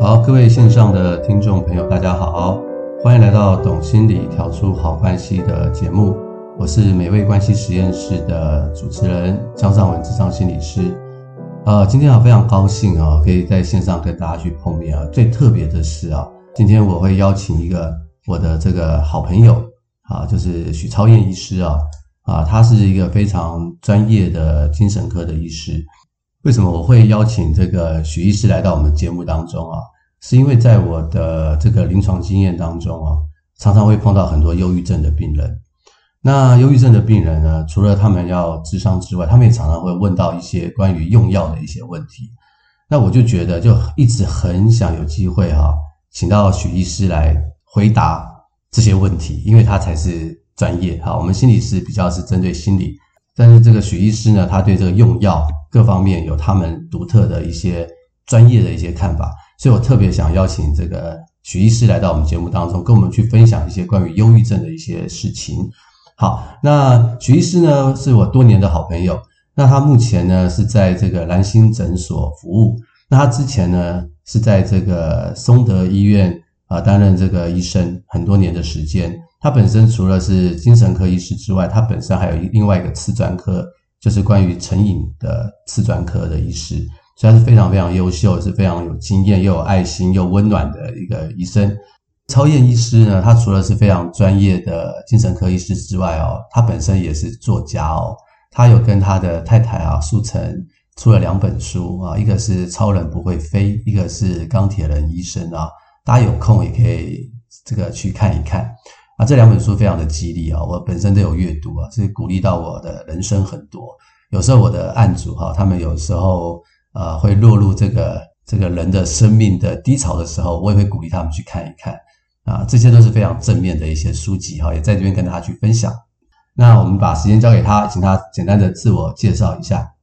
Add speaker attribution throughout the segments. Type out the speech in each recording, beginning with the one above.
Speaker 1: 好，各位线上的听众朋友，大家好，欢迎来到《懂心理调出好关系》的节目。我是美味关系实验室的主持人江尚文咨商心理师。呃，今天啊，非常高兴啊，可以在线上跟大家去碰面啊。最特别的是啊，今天我会邀请一个我的这个好朋友啊，就是许超燕医师啊，啊，他是一个非常专业的精神科的医师。为什么我会邀请这个许医师来到我们节目当中啊？是因为在我的这个临床经验当中啊，常常会碰到很多忧郁症的病人。那忧郁症的病人呢，除了他们要咨商之外，他们也常常会问到一些关于用药的一些问题。那我就觉得，就一直很想有机会哈，请到许医师来回答这些问题，因为他才是专业哈。我们心理师比较是针对心理。但是这个许医师呢，他对这个用药各方面有他们独特的一些专业的一些看法，所以我特别想邀请这个许医师来到我们节目当中，跟我们去分享一些关于忧郁症的一些事情。好，那许医师呢，是我多年的好朋友，那他目前呢是在这个兰心诊所服务，那他之前呢是在这个松德医院啊担任这个医生很多年的时间。他本身除了是精神科医师之外，他本身还有另外一个次专科，就是关于成瘾的次专科的医师，所以他是非常非常优秀，是非常有经验又有爱心又温暖的一个医生。超验医师呢，他除了是非常专业的精神科医师之外哦，他本身也是作家哦，他有跟他的太太啊素成出了两本书啊，一个是《超人不会飞》，一个是《钢铁人医生》啊，大家有空也可以这个去看一看。啊，这两本书非常的激励啊，我本身都有阅读啊，所以鼓励到我的人生很多。有时候我的案主哈，他们有时候呃会落入这个这个人的生命的低潮的时候，我也会鼓励他们去看一看啊，这些都是非常正面的一些书籍哈，也在这边跟大家去分享。那我们把时间交给他，请他简单的自我介绍一下。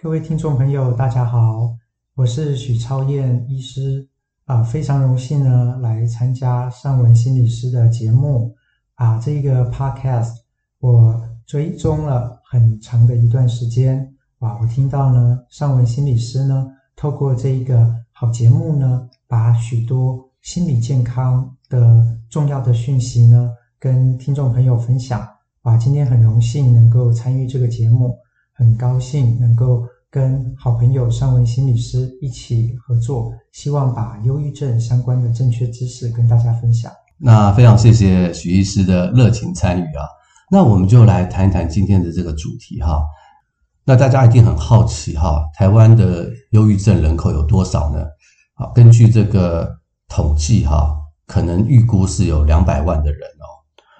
Speaker 2: 各位听众朋友，大家好，我是许超燕医师啊，非常荣幸呢来参加尚文心理师的节目。啊，这个 podcast 我追踪了很长的一段时间，哇，我听到呢，尚文心理师呢，透过这一个好节目呢，把许多心理健康的重要的讯息呢，跟听众朋友分享。哇，今天很荣幸能够参与这个节目，很高兴能够跟好朋友尚文心理师一起合作，希望把忧郁症相关的正确知识跟大家分享。
Speaker 1: 那非常谢谢许医师的热情参与啊，那我们就来谈一谈今天的这个主题哈。那大家一定很好奇哈，台湾的忧郁症人口有多少呢？啊，根据这个统计哈，可能预估是有两百万的人哦。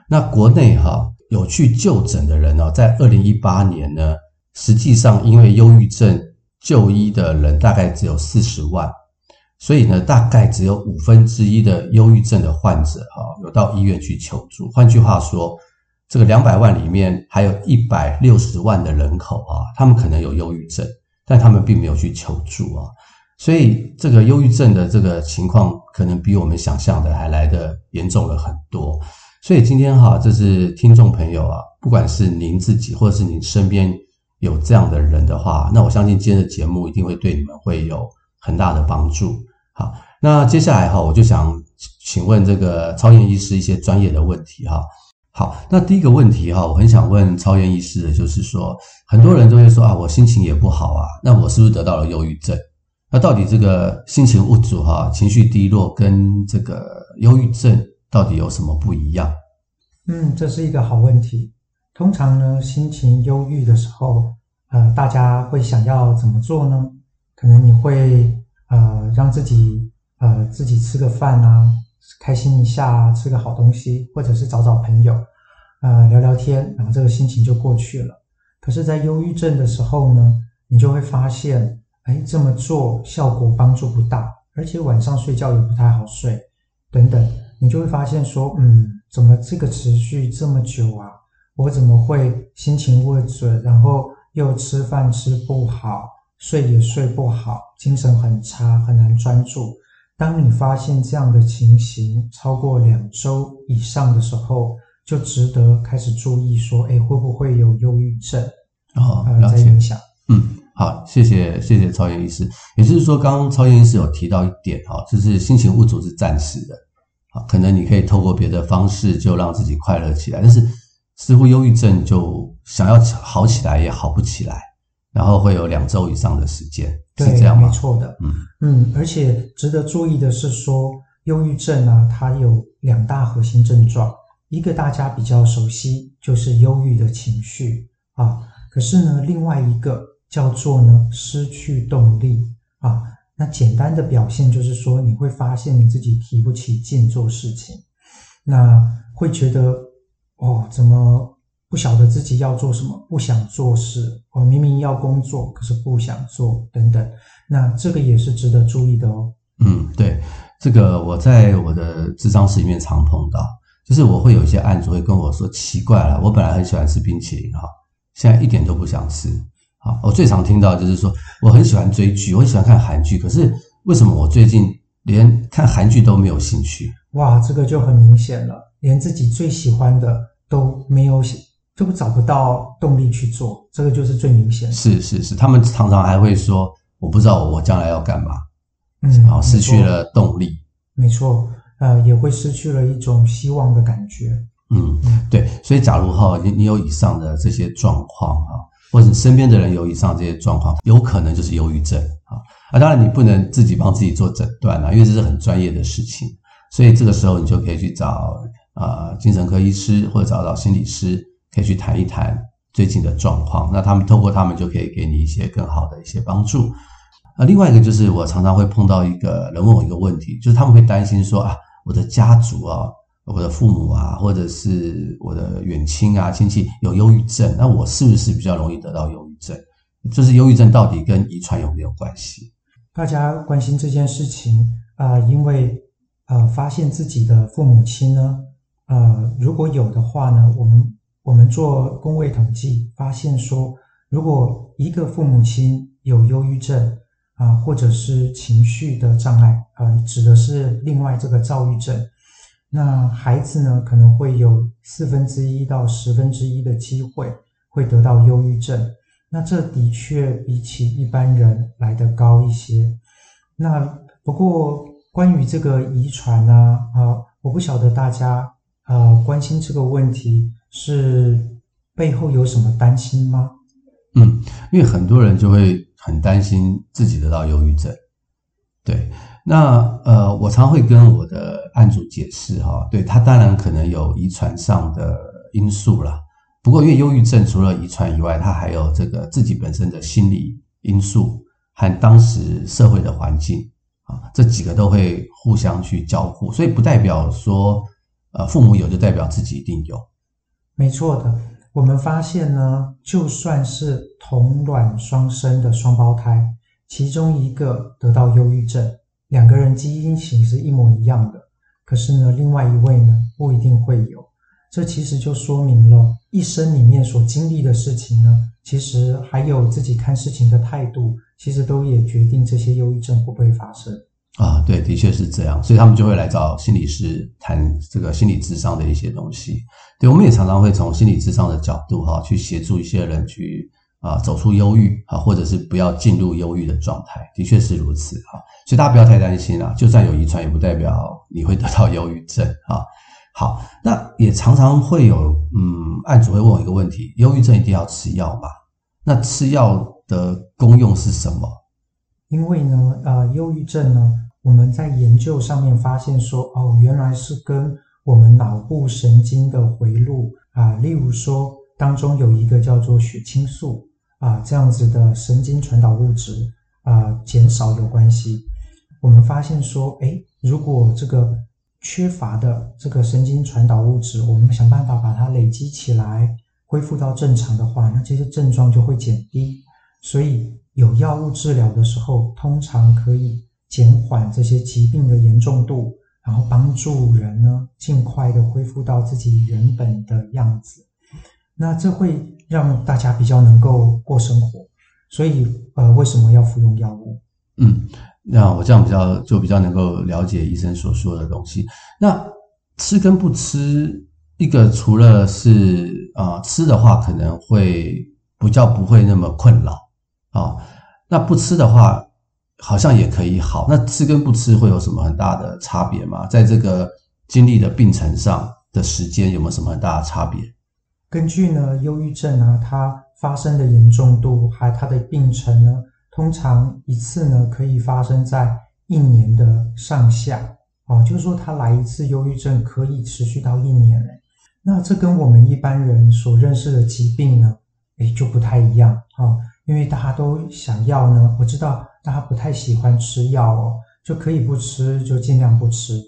Speaker 1: 那国内哈有去就诊的人哦，在二零一八年呢，实际上因为忧郁症就医的人大概只有四十万。所以呢，大概只有五分之一的忧郁症的患者哈，有到医院去求助。换句话说，这个两百万里面还有一百六十万的人口啊，他们可能有忧郁症，但他们并没有去求助啊。所以这个忧郁症的这个情况，可能比我们想象的还来得严重了很多。所以今天哈，这是听众朋友啊，不管是您自己或者是您身边有这样的人的话，那我相信今天的节目一定会对你们会有很大的帮助。好，那接下来哈，我就想请问这个超验医师一些专业的问题哈。好，那第一个问题哈，我很想问超彦医师的就是说，很多人都会说啊，我心情也不好啊，那我是不是得到了忧郁症？那到底这个心情不足哈，情绪低落跟这个忧郁症到底有什么不一样？
Speaker 2: 嗯，这是一个好问题。通常呢，心情忧郁的时候，呃，大家会想要怎么做呢？可能你会。呃，让自己呃自己吃个饭啊，开心一下，吃个好东西，或者是找找朋友，呃聊聊天，然后这个心情就过去了。可是，在忧郁症的时候呢，你就会发现，哎，这么做效果帮助不大，而且晚上睡觉也不太好睡，等等，你就会发现说，嗯，怎么这个持续这么久啊？我怎么会心情不准，然后又吃饭吃不好？睡也睡不好，精神很差，很难专注。当你发现这样的情形超过两周以上的时候，就值得开始注意说，哎，会不会有忧郁症？
Speaker 1: 哦，了解。
Speaker 2: 在影响。
Speaker 1: 嗯，好，谢谢谢谢超验医师。也就是说，刚刚超验医师有提到一点哈，就是心情不足是暂时的，啊，可能你可以透过别的方式就让自己快乐起来，但是似乎忧郁症就想要好起来也好不起来，然后会有两周以上的时间，
Speaker 2: 对
Speaker 1: 是这样吗？
Speaker 2: 没错的，嗯嗯，而且值得注意的是说，忧郁症啊，它有两大核心症状，一个大家比较熟悉，就是忧郁的情绪啊。可是呢，另外一个叫做呢失去动力啊。那简单的表现就是说，你会发现你自己提不起劲做事情，那会觉得哦，怎么不晓得自己要做什么，不想做事，我，明明要工作，可是不想做，等等。那这个也是值得注意的哦。
Speaker 1: 嗯，对，这个我在我的智商室里面常碰到，就是我会有一些案主会跟我说，奇怪了，我本来很喜欢吃冰淇淋哈。现在一点都不想吃啊！我最常听到就是说，我很喜欢追剧，我很喜欢看韩剧，可是为什么我最近连看韩剧都没有兴趣？
Speaker 2: 哇，这个就很明显了，连自己最喜欢的都没有，就找不到动力去做，这个就是最明显的。
Speaker 1: 是是是，他们常常还会说，我不知道我将来要干嘛，
Speaker 2: 嗯，
Speaker 1: 然后失去了动力。
Speaker 2: 没错，呃，也会失去了一种希望的感觉。
Speaker 1: 嗯，对，所以假如哈，你你有以上的这些状况啊，或者你身边的人有以上这些状况，有可能就是忧郁症啊。啊，当然你不能自己帮自己做诊断啊，因为这是很专业的事情。所以这个时候你就可以去找啊、呃、精神科医师或者找找心理师，可以去谈一谈最近的状况。那他们透过他们就可以给你一些更好的一些帮助。啊，另外一个就是我常常会碰到一个人问我一个问题，就是他们会担心说啊，我的家族啊。我的父母啊，或者是我的远亲啊、亲戚有忧郁症，那我是不是比较容易得到忧郁症？就是忧郁症到底跟遗传有没有关系？
Speaker 2: 大家关心这件事情啊、因为呃，发现自己的父母亲呢，呃，如果有的话呢，我们我们做工位统计，发现说，如果一个父母亲有忧郁症啊、或者是情绪的障碍啊、指的是另外这个躁郁症。那孩子呢，可能会有四分之一到十分之一的机会会得到忧郁症。那这的确比起一般人来得高一些。那不过关于这个遗传呢，啊，我不晓得大家呃关心这个问题是背后有什么担心吗？
Speaker 1: 嗯，因为很多人就会很担心自己得到忧郁症，对。那呃，我常会跟我的案主解释哈，对，他当然可能有遗传上的因素啦。不过因为忧郁症除了遗传以外，它还有这个自己本身的心理因素和当时社会的环境啊，这几个都会互相去交互，所以不代表说呃父母有就代表自己一定有。
Speaker 2: 没错的，我们发现呢，就算是同卵双生的双胞胎，其中一个得到忧郁症。两个人基因型是一模一样的，可是呢，另外一位呢不一定会有。这其实就说明了一生里面所经历的事情呢，其实还有自己看事情的态度，其实都也决定这些忧郁症会不会发生。
Speaker 1: 啊，对，的确是这样，所以他们就会来找心理师谈这个心理智商的一些东西。对，我们也常常会从心理智商的角度哈，去协助一些人去。啊，走出忧郁啊，或者是不要进入忧郁的状态，的确是如此啊。所以大家不要太担心啊，就算有遗传，也不代表你会得到忧郁症啊。好，那也常常会有嗯，案主会问我一个问题：忧郁症一定要吃药吗？那吃药的功用是什么？
Speaker 2: 因为呢，呃，忧郁症呢，我们在研究上面发现说，哦，原来是跟我们脑部神经的回路啊，例如说当中有一个叫做血清素。啊，这样子的神经传导物质啊减少有关系。我们发现说，哎，如果这个缺乏的这个神经传导物质，我们想办法把它累积起来，恢复到正常的话，那这些症状就会减低。所以有药物治疗的时候，通常可以减缓这些疾病的严重度，然后帮助人呢尽快的恢复到自己原本的样子。那这会。让大家比较能够过生活，所以呃，为什么要服用药物？
Speaker 1: 嗯，那我这样比较就比较能够了解医生所说的东西。那吃跟不吃，一个除了是啊、吃的话，可能会比较不会那么困扰啊，那不吃的话，好像也可以好。那吃跟不吃会有什么很大的差别吗？在这个经历的病程上的时间有没有什么很大的差别？
Speaker 2: 根据呢，忧郁症呢，它发生的严重度还有它的病程呢，通常一次呢可以发生在一年的上下。哦，就是说他来一次忧郁症可以持续到一年，那这跟我们一般人所认识的疾病呢，诶，就不太一样哈。因为大家都想要呢，我知道大家不太喜欢吃药哦，就可以不吃就尽量不吃。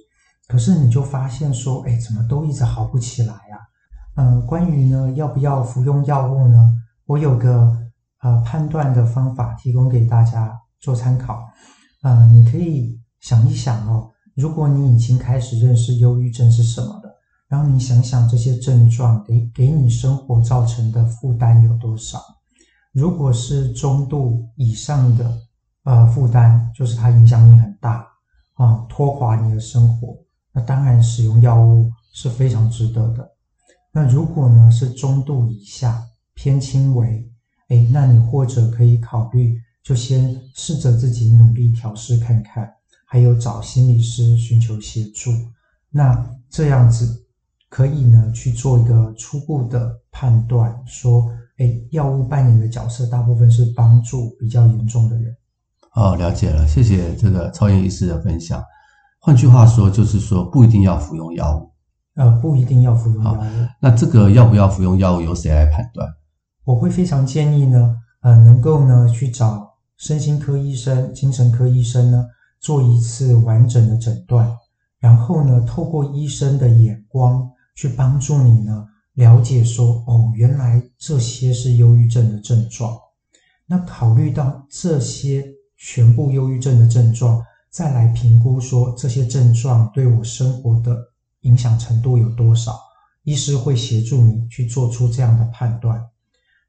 Speaker 2: 可是你就发现说，诶，怎么都一直好不起来啊？嗯，关于呢要不要服用药物呢，我有个呃判断的方法提供给大家做参考。呃，你可以想一想哦。如果你已经开始认识忧郁症是什么的，然后你想想这些症状给给你生活造成的负担有多少？如果是中度以上的呃负担，就是它影响你很大啊，拖垮你的生活，那当然使用药物是非常值得的。那如果呢是中度以下偏轻微，诶，那你或者可以考虑就先试着自己努力调试看看。还有找心理师寻求协助，那这样子可以呢去做一个初步的判断，说，哎，药物扮演的角色大部分是帮助比较严重的人。
Speaker 1: 哦，了解了，谢谢这个超验医师的分享。换句话说，就是说不一定要服用药物。
Speaker 2: 呃，不一定要服用药物。
Speaker 1: 那这个要不要服用药物，由谁来判断？
Speaker 2: 我会非常建议呢，呃，能够呢去找身心科医生、精神科医生呢。做一次完整的诊断，然后呢，透过医生的眼光去帮助你呢，了解说，哦，原来这些是忧郁症的症状。那考虑到这些全部忧郁症的症状，再来评估说这些症状对我生活的影响程度有多少，医师会协助你去做出这样的判断。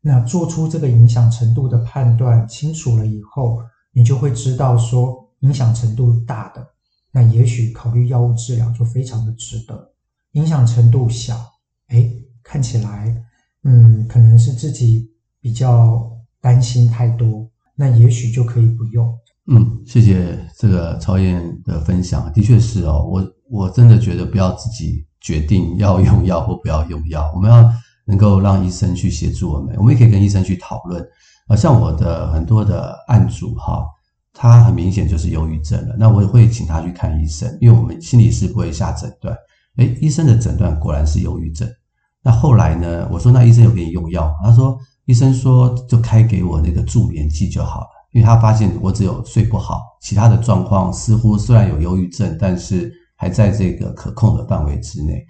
Speaker 2: 那做出这个影响程度的判断清楚了以后，你就会知道说。影响程度大的，那也许考虑药物治疗就非常的值得。影响程度小，哎，看起来，嗯，可能是自己比较担心太多，那也许就可以不用。
Speaker 1: 嗯，谢谢这个超燕的分享，的确是哦，我我真的觉得不要自己决定要用药或不要用药，我们要能够让医生去协助我们，我们也可以跟医生去讨论。啊，像我的很多的案主哈。他很明显就是忧郁症了，那我也会请他去看医生，因为我们心理师不会下诊断。诶，医生的诊断果然是忧郁症。那后来呢，我说那医生有给你用药？他说医生说就开给我那个助眠剂就好了，因为他发现我只有睡不好，其他的状况似乎虽然有忧郁症，但是还在这个可控的范围之内，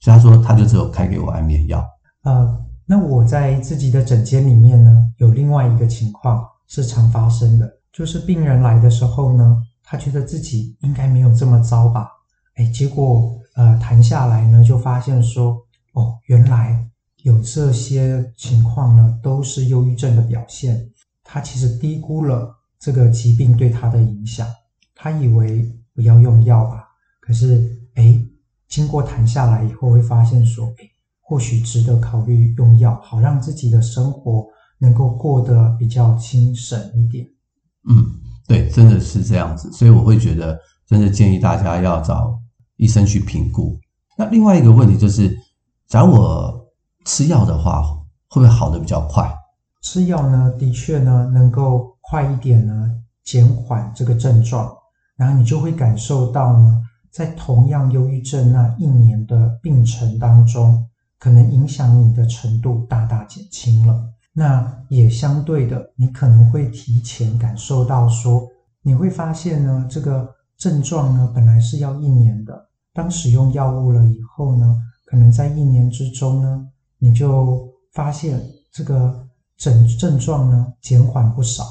Speaker 1: 所以他说他就只有开给我安眠药。
Speaker 2: 呃，那我在自己的诊间里面呢，有另外一个情况是常发生的。就是病人来的时候呢，他觉得自己应该没有这么糟吧？哎，结果呃谈下来呢，就发现说，哦，原来有这些情况呢，都是忧郁症的表现。他其实低估了这个疾病对他的影响，他以为不要用药吧，可是哎，经过谈下来以后，会发现说，哎，或许值得考虑用药，好让自己的生活能够过得比较轻省一点。
Speaker 1: 嗯，对，真的是这样子，所以我会觉得，真的建议大家要找医生去评估。那另外一个问题就是，假如我吃药的话，会不会好得比较快？
Speaker 2: 吃药呢，的确呢，能够快一点呢，减缓这个症状，然后你就会感受到呢，在同样忧郁症那一年的病程当中，可能影响你的程度大大减轻了。那也相对的，你可能会提前感受到说，你会发现呢，这个症状呢本来是要一年的，当使用药物了以后呢，可能在一年之中呢，你就发现这个症症状呢减缓不少，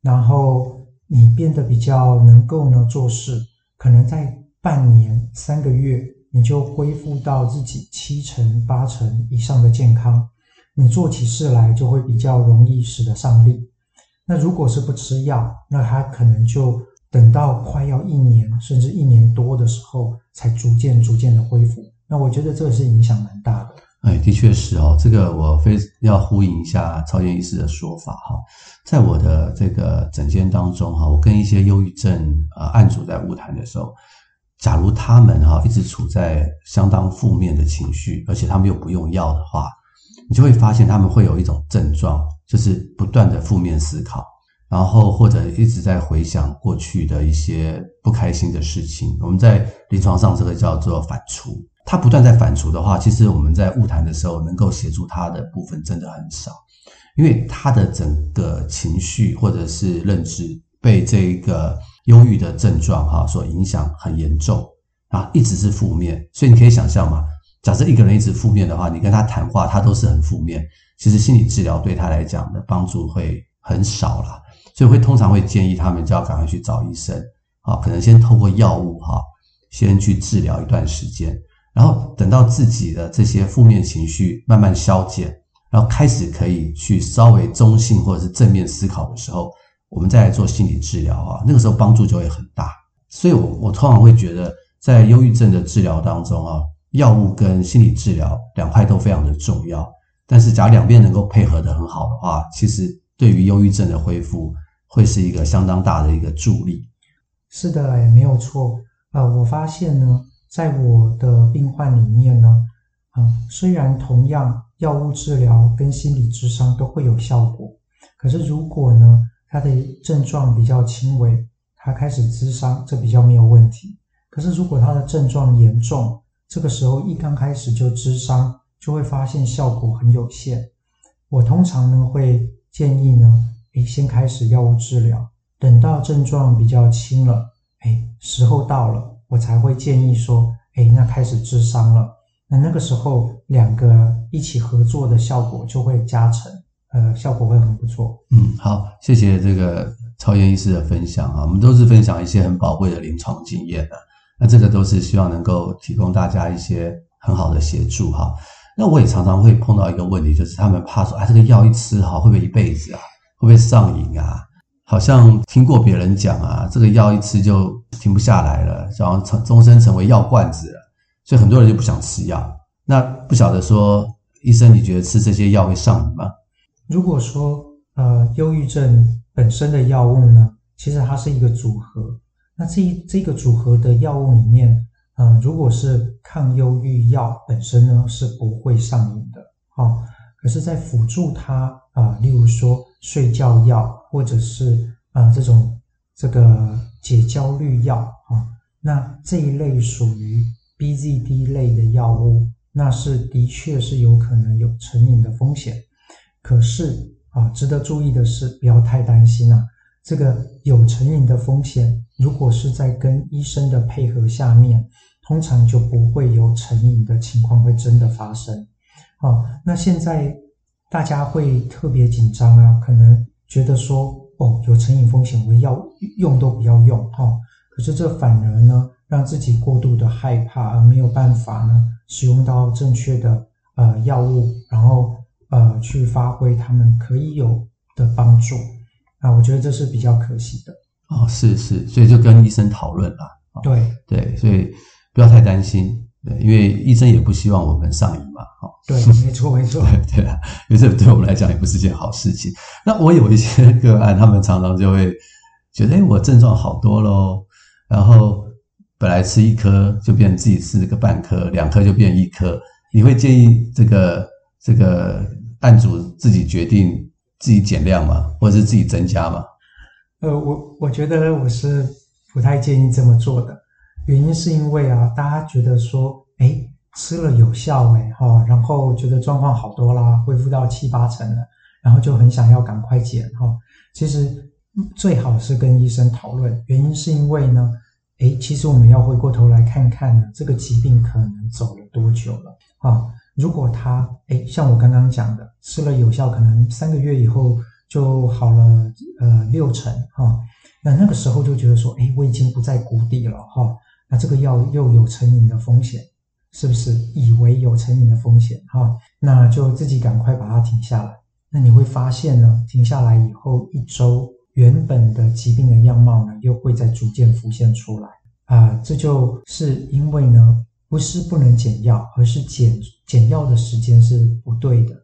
Speaker 2: 然后你变得比较能够呢做事，可能在半年、三个月，你就恢复到自己七成、八成以上的健康。你做起事来就会比较容易使得上力。那如果是不吃药，那他可能就等到快要一年甚至一年多的时候，才逐渐逐渐的恢复。那我觉得这是影响蛮大的。
Speaker 1: 哎，的确是哦，这个我非要呼应一下超验医师的说法哈。在我的这个诊间当中哈，我跟一些忧郁症呃案主在晤谈的时候，假如他们哈一直处在相当负面的情绪，而且他们又不用药的话，你就会发现他们会有一种症状，就是不断的负面思考，然后或者一直在回想过去的一些不开心的事情。我们在临床上这个叫做反刍。他不断在反刍的话，其实我们在晤谈的时候，能够协助他的部分真的很少，因为他的整个情绪或者是认知被这个忧郁的症状哈所影响很严重啊，一直是负面。所以你可以想象嘛，假设一个人一直负面的话，你跟他谈话，他都是很负面，其实心理治疗对他来讲的帮助会很少啦。所以会通常会建议他们就要赶快去找医生啊，可能先透过药物哈，先去治疗一段时间。然后等到自己的这些负面情绪慢慢消减，然后开始可以去稍微中性或者是正面思考的时候，我们再来做心理治疗啊，那个时候帮助就会很大。所以我，我通常会觉得，在忧郁症的治疗当中啊，药物跟心理治疗两块都非常的重要。但是，假如两边能够配合得很好的话，其实对于忧郁症的恢复会是一个相当大的一个助力。
Speaker 2: 是的，也没有错。呃，我发现呢。在我的病患里面呢，啊，虽然同样药物治疗跟心理咨商都会有效果，可是如果呢，他的症状比较轻微，他开始咨商，这比较没有问题。可是如果他的症状严重，这个时候一刚开始就咨商，就会发现效果很有限。我通常呢会建议呢，诶，先开始药物治疗，等到症状比较轻了，诶，时候到了。我才会建议说，哎，那开始咨商了，那那个时候两个一起合作的效果就会加成，呃，效果会很不错。
Speaker 1: 嗯，好，谢谢这个超燕医师的分享啊，我们都是分享一些很宝贵的临床经验的，那这个都是希望能够提供大家一些很好的协助哈。那我也常常会碰到一个问题，就是他们怕说，啊，这个药一吃哈，会不会一辈子啊？会不会上瘾啊？好像听过别人讲啊，这个药一吃就停不下来了，然后成终身成为药罐子了，所以很多人就不想吃药。那不晓得说，医生你觉得吃这些药会上瘾吗？
Speaker 2: 如果说呃，忧郁症本身的药物呢，其实它是一个组合。那这这个组合的药物里面，呃，如果是抗忧郁药本身呢，是不会上瘾的。好、可是，在辅助它啊、例如说睡觉药。或者是啊、这种这个解焦虑药啊，那这一类属于 BZD 类的药物，那是的确是有可能有成瘾的风险。可是啊，值得注意的是，不要太担心啊。这个有成瘾的风险，如果是在跟医生的配合下面，通常就不会有成瘾的情况会真的发生。啊，那现在大家会特别紧张啊，可能。觉得说哦，有成瘾风险，我要用都不要用哈、哦。可是这反而呢，让自己过度的害怕，而没有办法呢使用到正确的呃药物，然后呃去发挥他们可以有的帮助啊。我觉得这是比较可惜的
Speaker 1: 哦。是是，所以就跟医生讨论了。哦、
Speaker 2: 对
Speaker 1: 对，所以不要太担心。对，因为医生也不希望我们上瘾嘛，哈。
Speaker 2: 对，没错，没错。
Speaker 1: 对 对啊，因为这对我们来讲也不是件好事情。那我有一些个案，他们常常就会觉得，哎，我症状好多喽，然后本来吃一颗就变成自己吃个半颗，两颗就变一颗。你会建议这个这个案主自己决定自己减量吗？或者是自己增加吗？
Speaker 2: 呃，我我觉得我是不太建议这么做的。原因是因为啊，大家觉得说，哎，吃了有效，哎，哈，然后觉得状况好多啦，恢复到七八成了，然后就很想要赶快减，哈。其实最好是跟医生讨论，原因是因为呢，哎，其实我们要回过头来看看，这个疾病可能走了多久了，啊，如果他，哎，像我刚刚讲的，吃了有效，可能三个月以后就好了，呃，六成，哈，那那个时候就觉得说，哎，我已经不在谷底了，哈。那这个药又有成瘾的风险，是不是？以为有成瘾的风险，哈，那就自己赶快把它停下来。那你会发现呢，停下来以后一周，原本的疾病的样貌呢，又会再逐渐浮现出来啊。这就是因为呢，不是不能减药，而是减减药的时间是不对的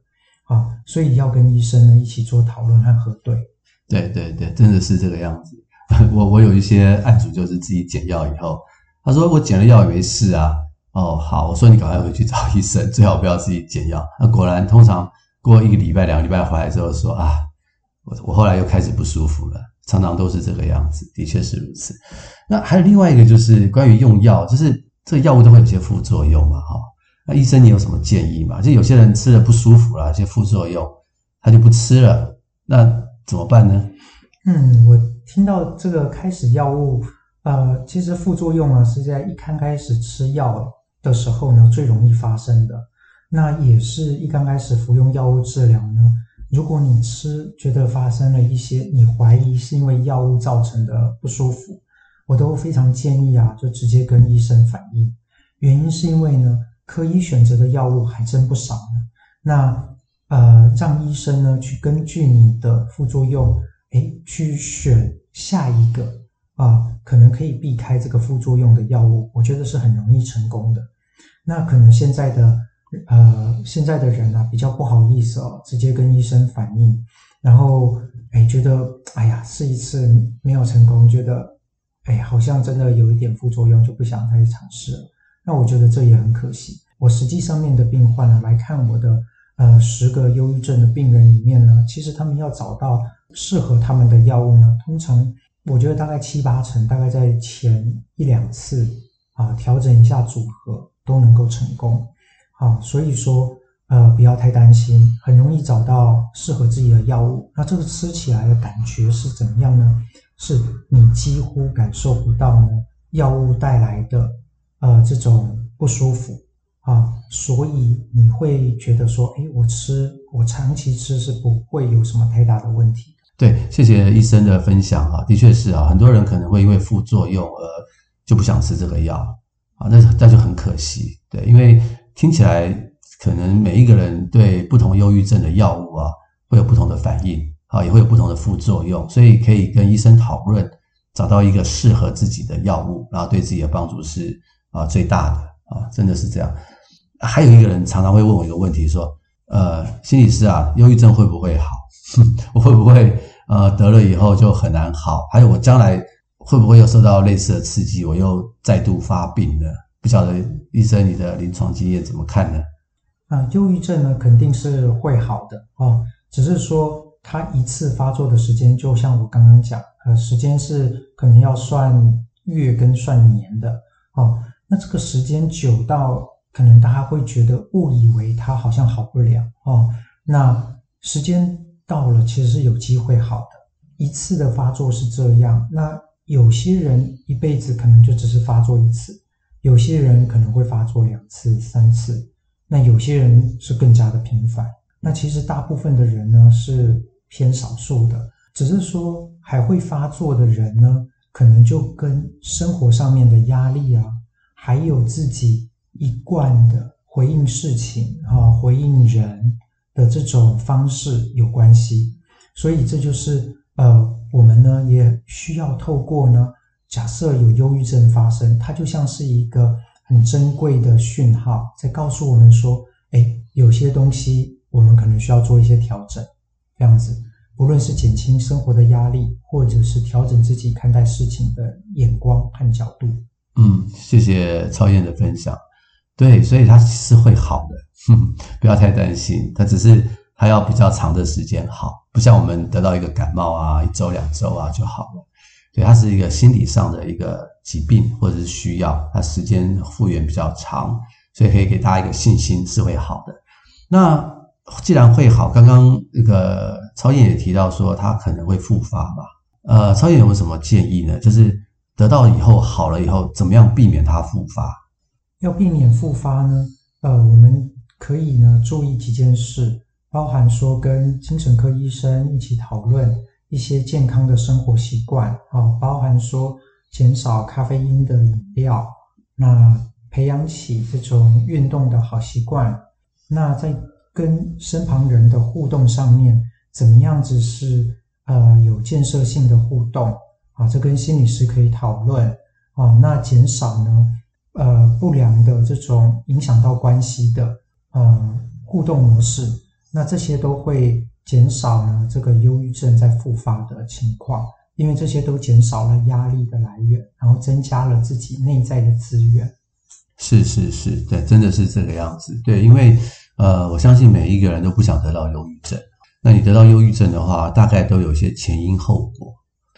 Speaker 2: 啊，所以要跟医生呢一起做讨论和核对。
Speaker 1: 对对对，真的是这个样子。我我有一些案主就是自己减药以后，他说我减了药也没事啊。哦，好，我说你赶快回去找医生，最好不要自己减药。那果然，通常过一个礼拜、两个礼拜回来之后说啊，我我后来又开始不舒服了，常常都是这个样子，的确是如此。那还有另外一个就是关于用药，就是这个药物都会有些副作用嘛，哈。那医生你有什么建议吗？就有些人吃了不舒服了，有些副作用，他就不吃了，那怎么办呢？
Speaker 2: 嗯，我听到这个开始药物，呃，其实副作用呢是在一刚开始吃药的时候呢最容易发生的。那也是一刚开始服用药物治疗呢，如果你吃觉得发生了一些你怀疑是因为药物造成的不舒服，我都非常建议啊，就直接跟医生反映。原因是因为呢，可以选择的药物还真不少呢。那呃，让医生呢去根据你的副作用。哎，去选下一个啊，可能可以避开这个副作用的药物，我觉得是很容易成功的。那可能现在的呃现在的人啊，比较不好意思哦，直接跟医生反映，然后哎觉得哎呀试一次没有成功，觉得哎好像真的有一点副作用，就不想再去尝试了。那我觉得这也很可惜。我实际上面的病患呢，来看我的呃十个忧郁症的病人里面呢，其实他们要找到。适合他们的药物呢，通常我觉得大概七八成，大概在前一两次啊，调整一下组合都能够成功。啊，所以说呃不要太担心，很容易找到适合自己的药物。那这个吃起来的感觉是怎么样呢？是你几乎感受不到呢药物带来的呃这种不舒服啊，所以你会觉得说，诶，我吃我长期吃是不会有什么太大的问题。
Speaker 1: 对，谢谢医生的分享啊，的确是啊，很多人可能会因为副作用而就不想吃这个药啊，那那就很可惜。对，因为听起来可能每一个人对不同忧郁症的药物啊会有不同的反应啊，也会有不同的副作用，所以可以跟医生讨论，找到一个适合自己的药物，然后对自己的帮助是啊最大的啊，真的是这样。还有一个人常常会问我一个问题，说，呃，心理师啊，忧郁症会不会好？我会不会？呃，得了以后就很难好，还有我将来会不会又受到类似的刺激，我又再度发病呢？不晓得医生你的临床经验怎么看呢？
Speaker 2: 啊、呃，忧郁症呢肯定是会好的哦，只是说它一次发作的时间，就像我刚刚讲，呃，时间是可能要算月跟算年的哦。那这个时间久到，可能大家会觉得误以为它好像好不了哦。那时间。到了，其实是有机会好的。一次的发作是这样，那有些人一辈子可能就只是发作一次，有些人可能会发作两次、三次，那有些人是更加的频繁。那其实大部分的人呢是偏少数的，只是说还会发作的人呢，可能就跟生活上面的压力啊，还有自己一贯的回应事情啊，回应人。的这种方式有关系，所以这就是呃，我们呢也需要透过呢，假设有忧郁症发生，它就像是一个很珍贵的讯号，在告诉我们说，哎，有些东西我们可能需要做一些调整，这样子，无论是减轻生活的压力，或者是调整自己看待事情的眼光和角度。
Speaker 1: 嗯，谢谢超燕的分享。对，所以它是会好的，哼，不要太担心。它只是它要比较长的时间好，不像我们得到一个感冒啊，一周两周啊就好了。对，它是一个心理上的一个疾病或者是需要，它时间复原比较长，所以可以给大家一个信心是会好的。那既然会好，刚刚那个超燕也提到说它可能会复发嘛，呃，超燕有没有什么建议呢？就是得到以后好了以后，怎么样避免它复发？
Speaker 2: 要避免复发呢，呃，我们可以呢注意几件事，包含说跟精神科医生一起讨论一些健康的生活习惯，啊，包含说减少咖啡因的饮料，那培养起这种运动的好习惯，那在跟身旁人的互动上面，怎么样子是呃有建设性的互动啊？这跟心理师可以讨论啊，那减少呢。呃不良的这种影响到关系的呃互动模式，那这些都会减少呢这个忧郁症在复发的情况，因为这些都减少了压力的来源，然后增加了自己内在的资源。
Speaker 1: 是是是，对，真的是这个样子。对，因为呃，我相信每一个人都不想得到忧郁症。那你得到忧郁症的话，大概都有一些前因后果。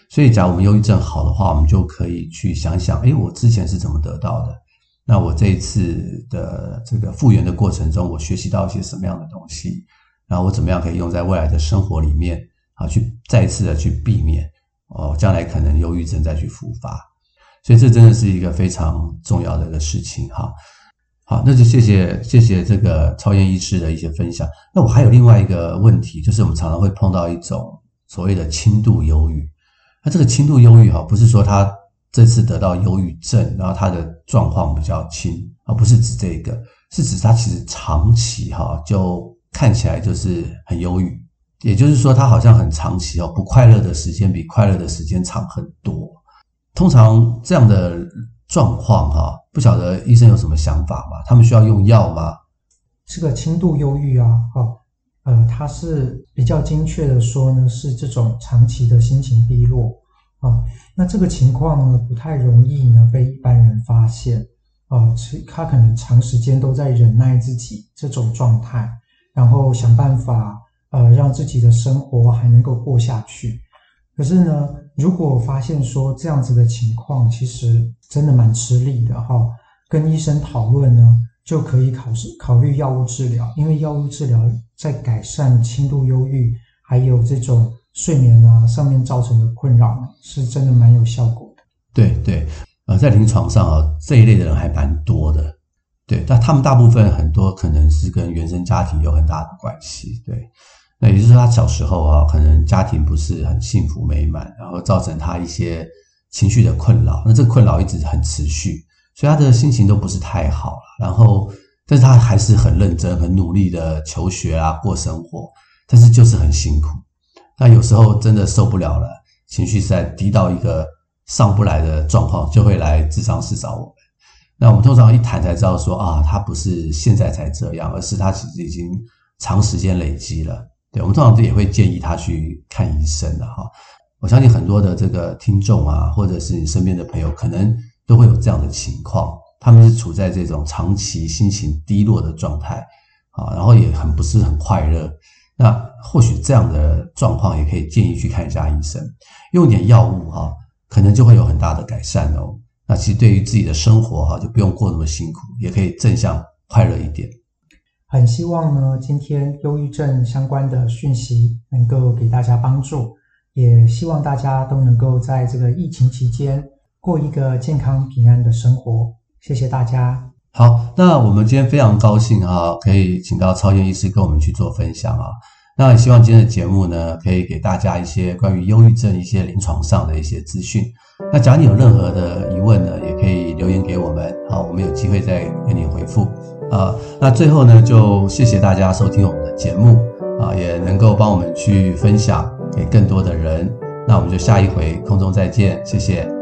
Speaker 1: 所以，假如我们忧郁症好的话，我们就可以去想想，诶，我之前是怎么得到的？那我这一次的这个复原的过程中，我学习到一些什么样的东西？然后我怎么样可以用在未来的生活里面啊，去再一次的去避免哦，将来可能忧郁症再去复发。所以这真的是一个非常重要的一个事情哈。好，那就谢谢谢谢这个超验医师的一些分享。那我还有另外一个问题，就是我们常常会碰到一种所谓的轻度忧郁。那这个轻度忧郁哈，不是说他这次得到忧郁症，然后他的状况比较轻，而不是指这个，是指他其实长期哈就看起来就是很忧郁。也就是说，他好像很长期哦，不快乐的时间比快乐的时间长很多。通常这样的状况，哈，不晓得医生有什么想法吗？他们需要用药吗？
Speaker 2: 这个轻度忧郁啊，哈，呃，它是比较精确的说呢，是这种长期的心情低落啊。那这个情况呢，不太容易呢被一般人发现啊。其他可能长时间都在忍耐自己这种状态，然后想办法呃让自己的生活还能够过下去。可是呢，如果发现说这样子的情况，其实真的蛮吃力的哈，跟医生讨论呢，就可以考试考虑药物治疗，因为药物治疗在改善轻度忧郁还有这种睡眠啊上面造成的困扰，是真的蛮有效果的。
Speaker 1: 对对，呃，在临床上啊，这一类的人还蛮多的，对，但他们大部分很多可能是跟原生家庭有很大的关系，对。那也就是说，他小时候啊，可能家庭不是很幸福美满，然后造成他一些情绪的困扰。那这个困扰一直很持续，所以他的心情都不是太好。然后，但是他还是很认真、很努力的求学啊，过生活。但是就是很辛苦。那有时候真的受不了了，情绪实在低到一个上不来的状况，就会来智商室找我们。那我们通常一谈才知道说啊，他不是现在才这样，而是他其实已经长时间累积了。对，我们通常也会建议他去看医生的哈。我相信很多的这个听众啊，或者是你身边的朋友，可能都会有这样的情况，他们是处在这种长期心情低落的状态啊，然后也很不是很快乐。那或许这样的状况也可以建议去看一下医生，用点药物哈，可能就会有很大的改善哦。那其实对于自己的生活哈，就不用过那么辛苦，也可以正向快乐一点。
Speaker 2: 很希望呢，今天忧郁症相关的讯息能够给大家帮助，也希望大家都能够在这个疫情期间过一个健康平安的生活。谢谢大家。
Speaker 1: 好，那我们今天非常高兴啊，可以请到超验医师跟我们去做分享啊。那也希望今天的节目呢，可以给大家一些关于忧郁症一些临床上的一些资讯。那假如你有任何的疑问呢，也可以留言给我们，好，我们有机会再跟你回复。啊，那最后呢，就谢谢大家收听我们的节目啊，也能够帮我们去分享给更多的人。那我们就下一回空中再见，谢谢。